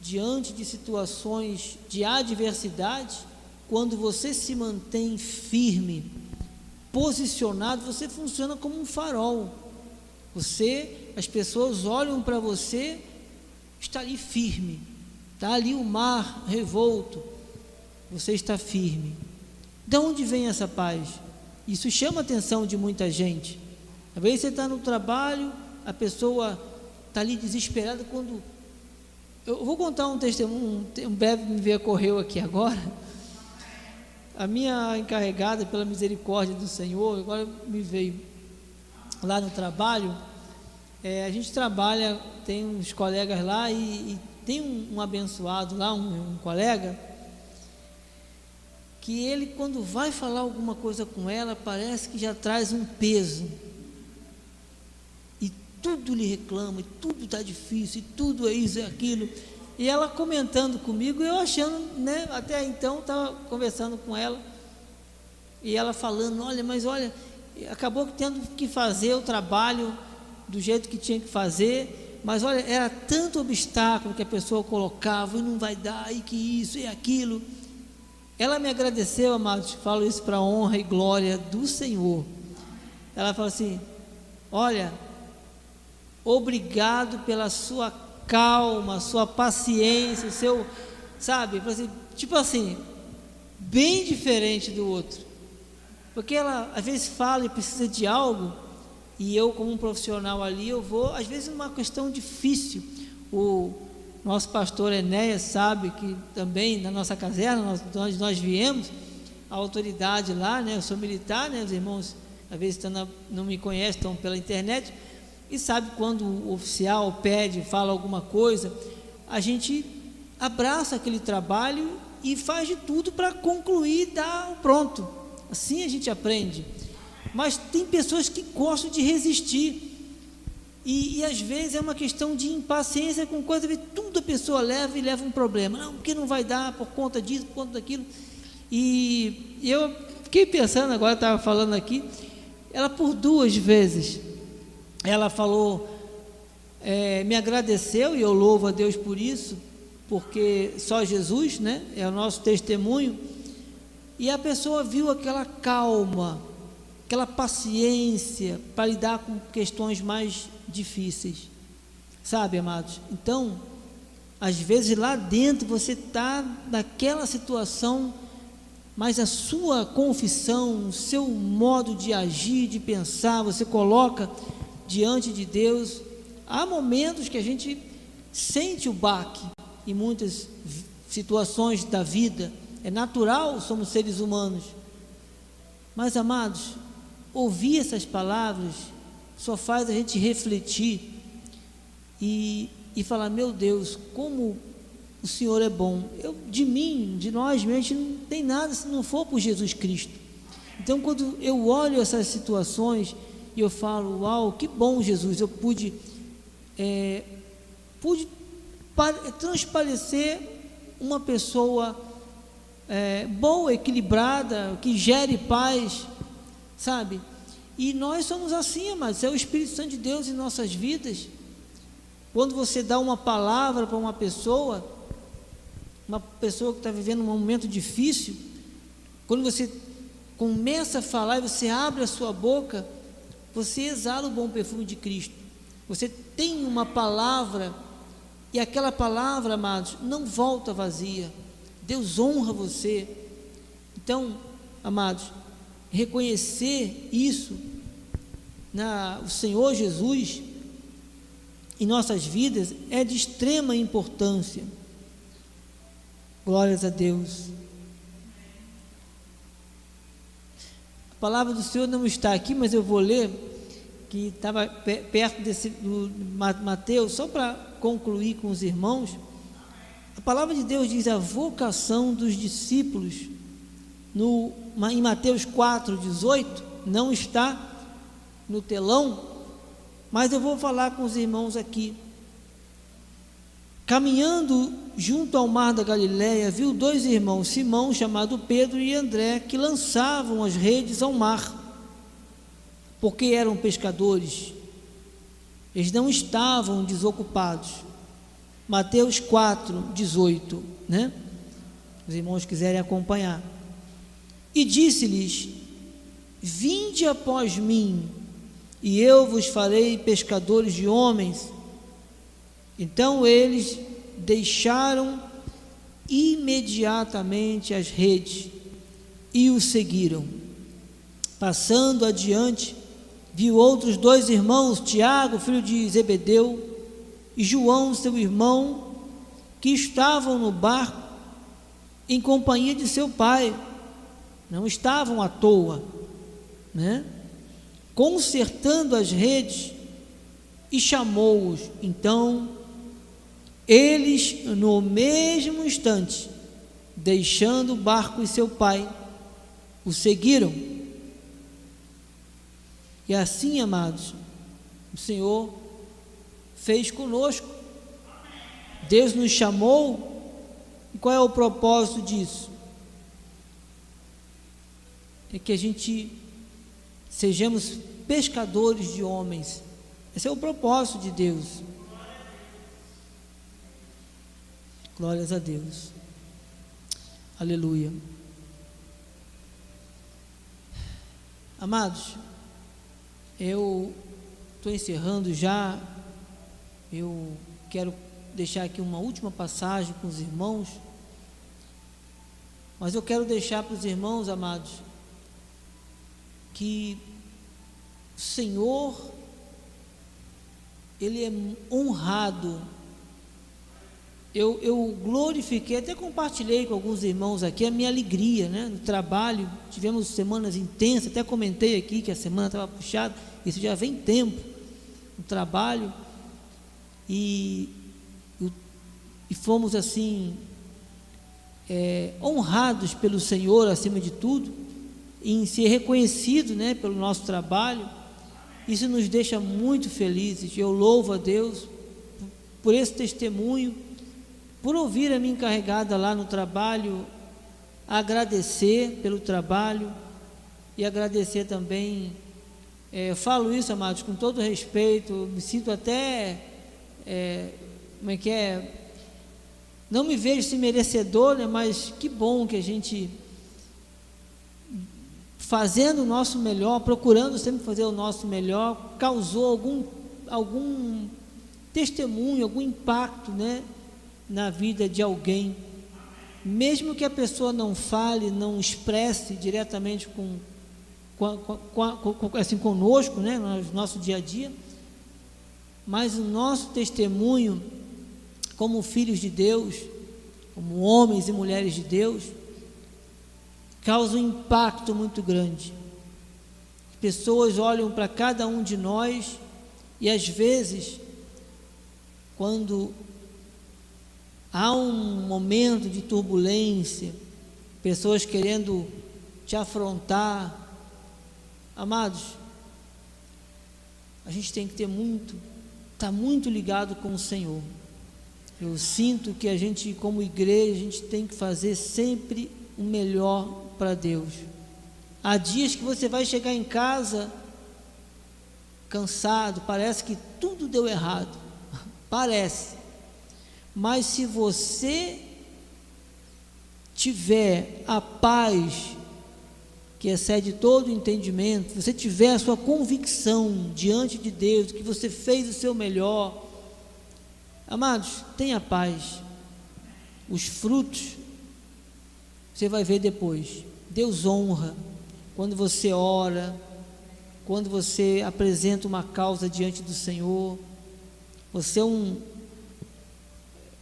diante de situações de adversidade, quando você se mantém firme, posicionado, você funciona como um farol. Você, as pessoas olham para você, está ali firme, está ali o mar revolto, você está firme. De onde vem essa paz? Isso chama a atenção de muita gente. Às vezes você está no trabalho, a pessoa está ali desesperada quando. Eu vou contar um testemunho, um, breve me veio correu aqui agora a minha encarregada, pela misericórdia do Senhor, agora me veio lá no trabalho. É, a gente trabalha, tem uns colegas lá e, e tem um, um, abençoado lá, um, um colega, que ele, quando vai falar alguma coisa com ela, parece que já traz um peso. E tudo lhe reclama, e tudo está difícil, e tudo é isso, é aquilo. E ela comentando comigo, eu achando, né, até então estava conversando com ela, e ela falando, olha, mas olha, acabou tendo que fazer o trabalho do jeito que tinha que fazer, mas olha, era tanto obstáculo que a pessoa colocava, e não vai dar, e que isso e aquilo. Ela me agradeceu, amados, falo isso para honra e glória do Senhor. Ela falou assim: Olha, obrigado pela sua calma, sua paciência, seu, sabe, assim, tipo assim, bem diferente do outro. Porque ela às vezes fala e precisa de algo, e eu, como um profissional ali, eu vou, às vezes, uma questão difícil. O nosso pastor Enéas sabe que também na nossa caserna, nós, nós, nós viemos, a autoridade lá, né, eu sou militar, né, os irmãos às vezes estão, não me conhecem, estão pela internet, e sabe quando o oficial pede, fala alguma coisa, a gente abraça aquele trabalho e faz de tudo para concluir, dar o pronto. Assim a gente aprende. Mas tem pessoas que gostam de resistir. E, e, às vezes é uma questão de impaciência com coisa que tudo a pessoa leva e leva um problema. Não, porque não vai dar por conta disso, por conta daquilo. E, eu fiquei pensando, agora estava falando aqui, ela por duas vezes, ela falou, é, me agradeceu e eu louvo a Deus por isso, porque só Jesus, né, é o nosso testemunho. E a pessoa viu aquela calma, aquela paciência para lidar com questões mais difíceis. Sabe, amados? Então, às vezes lá dentro você está naquela situação, mas a sua confissão, o seu modo de agir, de pensar, você coloca diante de Deus. Há momentos que a gente sente o baque em muitas situações da vida. É natural, somos seres humanos. Mas, amados, ouvir essas palavras só faz a gente refletir e, e falar: meu Deus, como o Senhor é bom. Eu, de mim, de nós, gente não tem nada se não for por Jesus Cristo. Então, quando eu olho essas situações e eu falo: uau, que bom, Jesus, eu pude, é, pude transparecer uma pessoa é, boa, equilibrada, que gere paz, sabe? E nós somos assim, amados, é o Espírito Santo de Deus em nossas vidas. Quando você dá uma palavra para uma pessoa, uma pessoa que está vivendo um momento difícil, quando você começa a falar e você abre a sua boca, você exala o bom perfume de Cristo. Você tem uma palavra, e aquela palavra, amados, não volta vazia. Deus honra você. Então, amados, reconhecer isso na o Senhor Jesus em nossas vidas é de extrema importância. Glórias a Deus. A palavra do Senhor não está aqui, mas eu vou ler que estava perto desse do Mateus, só para concluir com os irmãos. A palavra de Deus diz a vocação dos discípulos no, em Mateus 4, 18, não está no telão, mas eu vou falar com os irmãos aqui. Caminhando junto ao mar da Galiléia, viu dois irmãos, Simão, chamado Pedro, e André, que lançavam as redes ao mar, porque eram pescadores. Eles não estavam desocupados. Mateus 4, 18, né? Os irmãos quiserem acompanhar. E disse-lhes: Vinde após mim, e eu vos farei pescadores de homens. Então eles deixaram imediatamente as redes e o seguiram. Passando adiante, viu outros dois irmãos, Tiago, filho de Zebedeu, e João, seu irmão, que estavam no barco em companhia de seu pai não estavam à toa, né? consertando as redes e chamou-os. Então, eles, no mesmo instante, deixando o barco e seu pai, o seguiram. E assim, amados, o Senhor fez conosco. Deus nos chamou. E qual é o propósito disso? É que a gente sejamos pescadores de homens. Esse é o propósito de Deus. Glórias a Deus. Aleluia. Amados, eu estou encerrando já. Eu quero deixar aqui uma última passagem com os irmãos. Mas eu quero deixar para os irmãos, amados, que o Senhor, Ele é honrado. Eu, eu glorifiquei, até compartilhei com alguns irmãos aqui a minha alegria, né? No trabalho, tivemos semanas intensas, até comentei aqui que a semana estava puxada, isso já vem tempo, no trabalho, e, e fomos assim, é, honrados pelo Senhor acima de tudo em ser reconhecido né, pelo nosso trabalho. Isso nos deixa muito felizes. Eu louvo a Deus por esse testemunho, por ouvir a minha encarregada lá no trabalho, agradecer pelo trabalho e agradecer também. É, falo isso, amados, com todo respeito, me sinto até. É, como é que é? Não me vejo se merecedor, né, mas que bom que a gente fazendo o nosso melhor, procurando sempre fazer o nosso melhor, causou algum, algum testemunho, algum impacto né, na vida de alguém. Mesmo que a pessoa não fale, não expresse diretamente com, com, com, com assim, conosco, né, no nosso dia a dia, mas o nosso testemunho, como filhos de Deus, como homens e mulheres de Deus, causa um impacto muito grande. Pessoas olham para cada um de nós e às vezes, quando há um momento de turbulência, pessoas querendo te afrontar, amados, a gente tem que ter muito, estar tá muito ligado com o Senhor. Eu sinto que a gente, como igreja, a gente tem que fazer sempre o melhor para Deus. Há dias que você vai chegar em casa cansado, parece que tudo deu errado. Parece. Mas se você tiver a paz que excede todo o entendimento, você tiver a sua convicção diante de Deus, que você fez o seu melhor, amados, tenha paz. Os frutos você vai ver depois. Deus honra quando você ora, quando você apresenta uma causa diante do Senhor. Você é um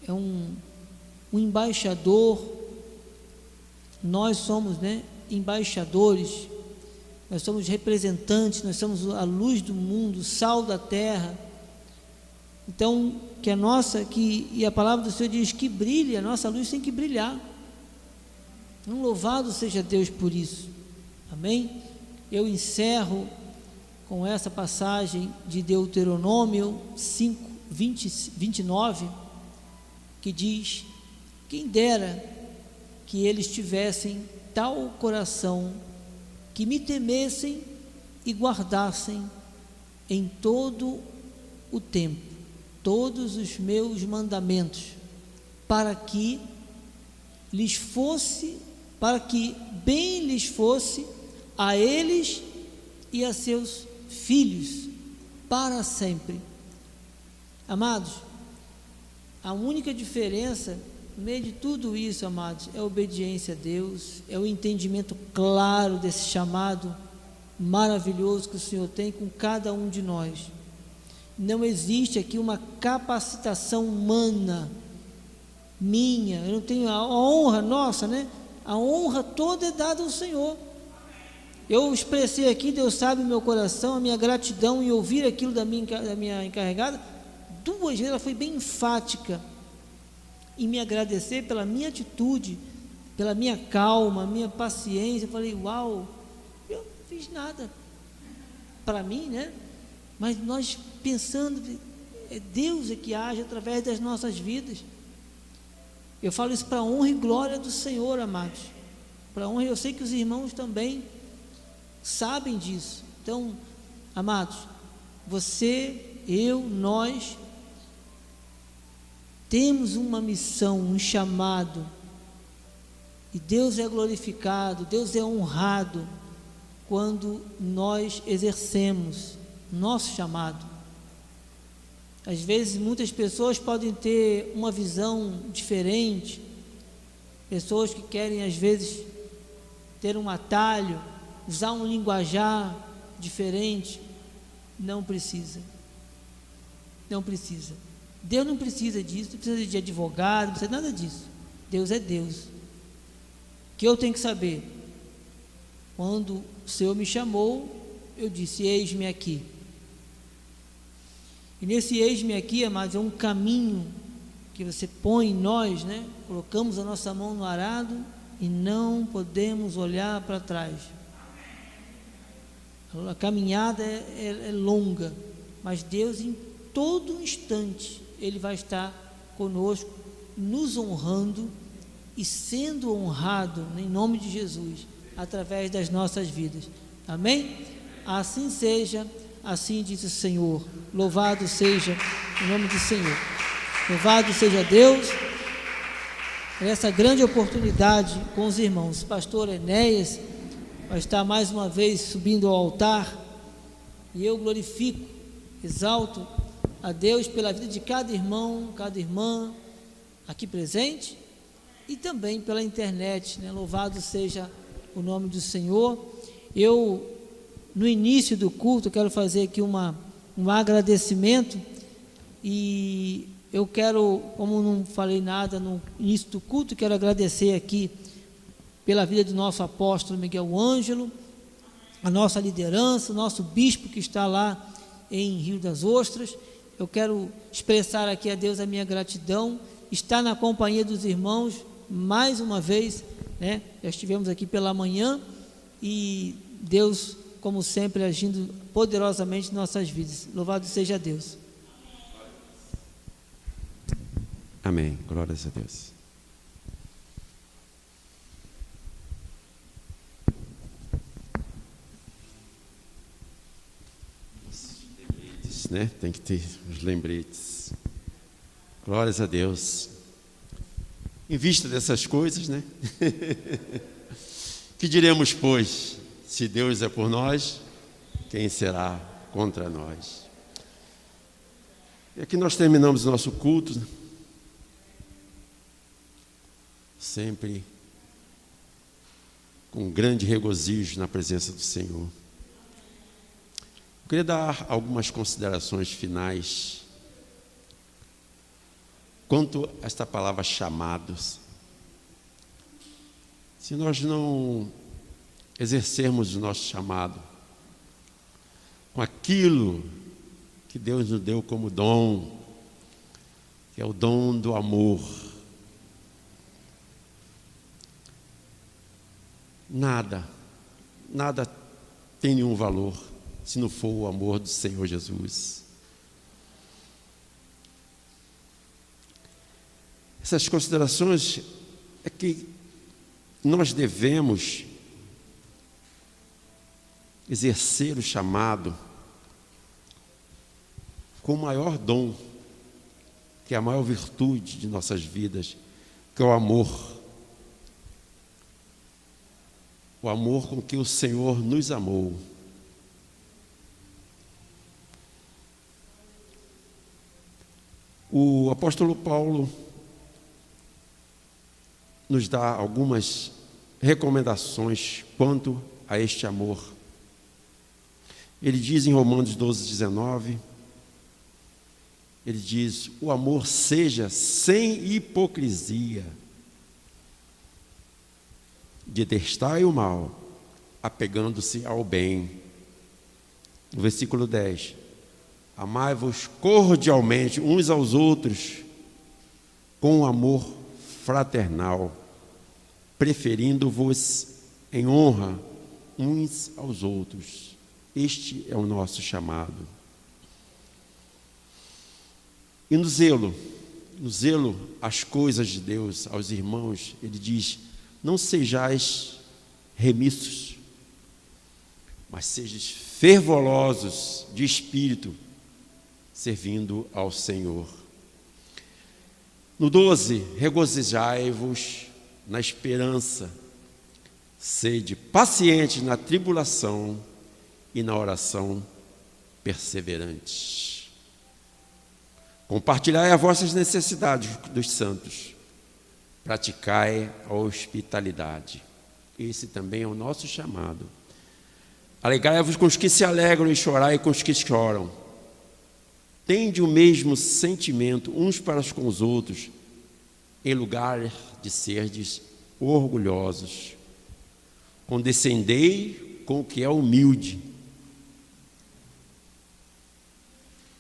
é um, um embaixador. Nós somos, né, embaixadores. Nós somos representantes, nós somos a luz do mundo, o sal da terra. Então, que a nossa, que e a palavra do Senhor diz que brilhe, a nossa luz tem que brilhar. Um louvado seja Deus por isso. Amém? Eu encerro com essa passagem de Deuteronômio 5, 20, 29, que diz: Quem dera que eles tivessem tal coração que me temessem e guardassem em todo o tempo todos os meus mandamentos, para que lhes fosse para que bem lhes fosse a eles e a seus filhos para sempre. Amados, a única diferença no meio de tudo isso, amados, é a obediência a Deus, é o entendimento claro desse chamado maravilhoso que o Senhor tem com cada um de nós. Não existe aqui uma capacitação humana minha, eu não tenho a honra nossa, né? A honra toda é dada ao Senhor. Eu expressei aqui, Deus sabe o meu coração, a minha gratidão em ouvir aquilo da minha, da minha encarregada. Duas vezes ela foi bem enfática em me agradecer pela minha atitude, pela minha calma, minha paciência. Eu falei, uau, eu não fiz nada para mim, né? Mas nós pensando, é Deus é que age através das nossas vidas. Eu falo isso para honra e glória do Senhor, amados. Para honra, eu sei que os irmãos também sabem disso. Então, amados, você, eu, nós temos uma missão, um chamado. E Deus é glorificado, Deus é honrado quando nós exercemos nosso chamado. Às vezes, muitas pessoas podem ter uma visão diferente, pessoas que querem, às vezes, ter um atalho, usar um linguajar diferente. Não precisa. Não precisa. Deus não precisa disso, não precisa de advogado, não precisa de nada disso. Deus é Deus. O que eu tenho que saber? Quando o Senhor me chamou, eu disse: Eis-me aqui. E nesse eis-me aqui, amados, é um caminho que você põe em nós, né? Colocamos a nossa mão no arado e não podemos olhar para trás. A caminhada é, é, é longa, mas Deus em todo instante Ele vai estar conosco, nos honrando e sendo honrado em nome de Jesus através das nossas vidas. Amém? Assim seja, assim diz o Senhor. Louvado seja o nome do Senhor. Louvado seja Deus por essa grande oportunidade com os irmãos. Pastor Enéas vai estar mais uma vez subindo ao altar e eu glorifico, exalto a Deus pela vida de cada irmão, cada irmã aqui presente e também pela internet. Né? Louvado seja o nome do Senhor. Eu, no início do culto, quero fazer aqui uma, um agradecimento e eu quero, como não falei nada no início do culto, quero agradecer aqui pela vida do nosso apóstolo Miguel Ângelo, a nossa liderança, o nosso bispo que está lá em Rio das Ostras. Eu quero expressar aqui a Deus a minha gratidão, estar na companhia dos irmãos mais uma vez, né? Já estivemos aqui pela manhã e Deus, como sempre, agindo poderosamente em nossas vidas. Louvado seja Deus.
Amém. Glórias a Deus. Né? Tem que ter os lembretes. Glórias a Deus. Em vista dessas coisas, né? que diremos, pois, se Deus é por nós, quem será contra nós? E aqui nós terminamos o nosso culto sempre com grande regozijo na presença do Senhor. Eu queria dar algumas considerações finais quanto a esta palavra chamados. Se nós não exercermos o nosso chamado com aquilo que Deus nos deu como dom, que é o dom do amor, Nada, nada tem nenhum valor se não for o amor do Senhor Jesus. Essas considerações é que nós devemos exercer o chamado com o maior dom, que é a maior virtude de nossas vidas, que é o amor. o amor com que o Senhor nos amou. O apóstolo Paulo nos dá algumas recomendações quanto a este amor. Ele diz em Romanos 12, 19: ele diz: o amor seja sem hipocrisia detestai o mal, apegando-se ao bem. No versículo 10: Amai-vos cordialmente uns aos outros, com amor fraternal, preferindo-vos em honra uns aos outros. Este é o nosso chamado. E no zelo, no zelo às coisas de Deus, aos irmãos, ele diz: não sejais remissos, mas sejais fervorosos de espírito, servindo ao Senhor. No 12, regozijai-vos na esperança, sede pacientes na tribulação e na oração perseverantes. Compartilhai as vossas necessidades dos santos praticai a hospitalidade. Esse também é o nosso chamado. Alegrai-vos com os que se alegram e chorai com os que choram. Tende o mesmo sentimento uns para com os outros, em lugar de serdes orgulhosos. Condescendei com o que é humilde.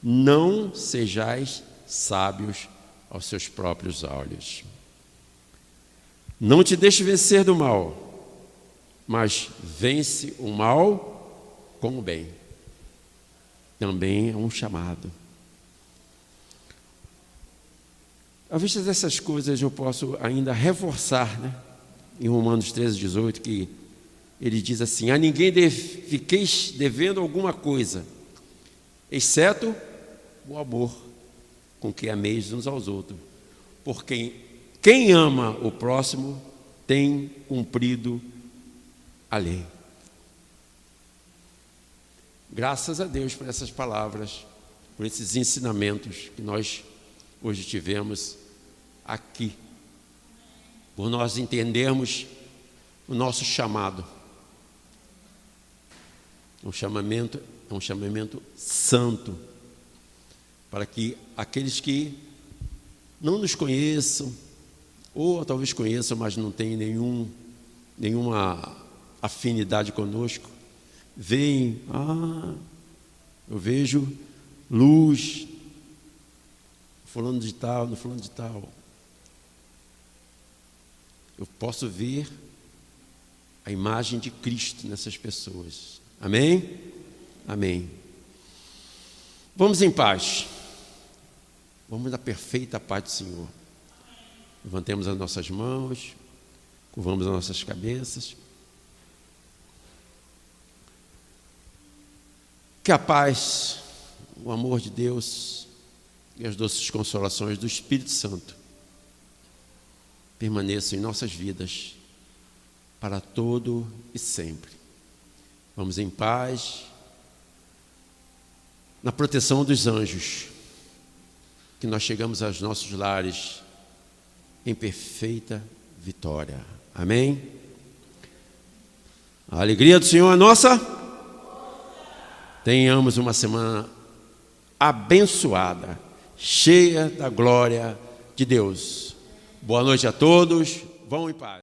Não sejais sábios aos seus próprios olhos. Não te deixe vencer do mal, mas vence o mal com o bem. Também é um chamado. À vista dessas coisas, eu posso ainda reforçar, né? Em Romanos 13, 18, que ele diz assim: A ninguém de, fiqueis devendo alguma coisa, exceto o amor com que ameis uns aos outros. Porque quem ama o próximo tem cumprido a lei. Graças a Deus por essas palavras, por esses ensinamentos que nós hoje tivemos aqui, por nós entendermos o nosso chamado. Um chamamento, é um chamamento santo, para que aqueles que não nos conheçam, ou talvez conheçam, mas não têm nenhum, nenhuma afinidade conosco, veem, ah, eu vejo luz, fulano de tal, no fulano de tal. Eu posso ver a imagem de Cristo nessas pessoas. Amém? Amém. Vamos em paz. Vamos na perfeita paz do Senhor. Levantemos as nossas mãos, curvamos as nossas cabeças. Que a paz, o amor de Deus e as doces consolações do Espírito Santo permaneçam em nossas vidas para todo e sempre. Vamos em paz, na proteção dos anjos, que nós chegamos aos nossos lares em perfeita vitória. Amém? A alegria do Senhor é nossa. Tenhamos uma semana abençoada, cheia da glória de Deus. Boa noite a todos. Vão em paz.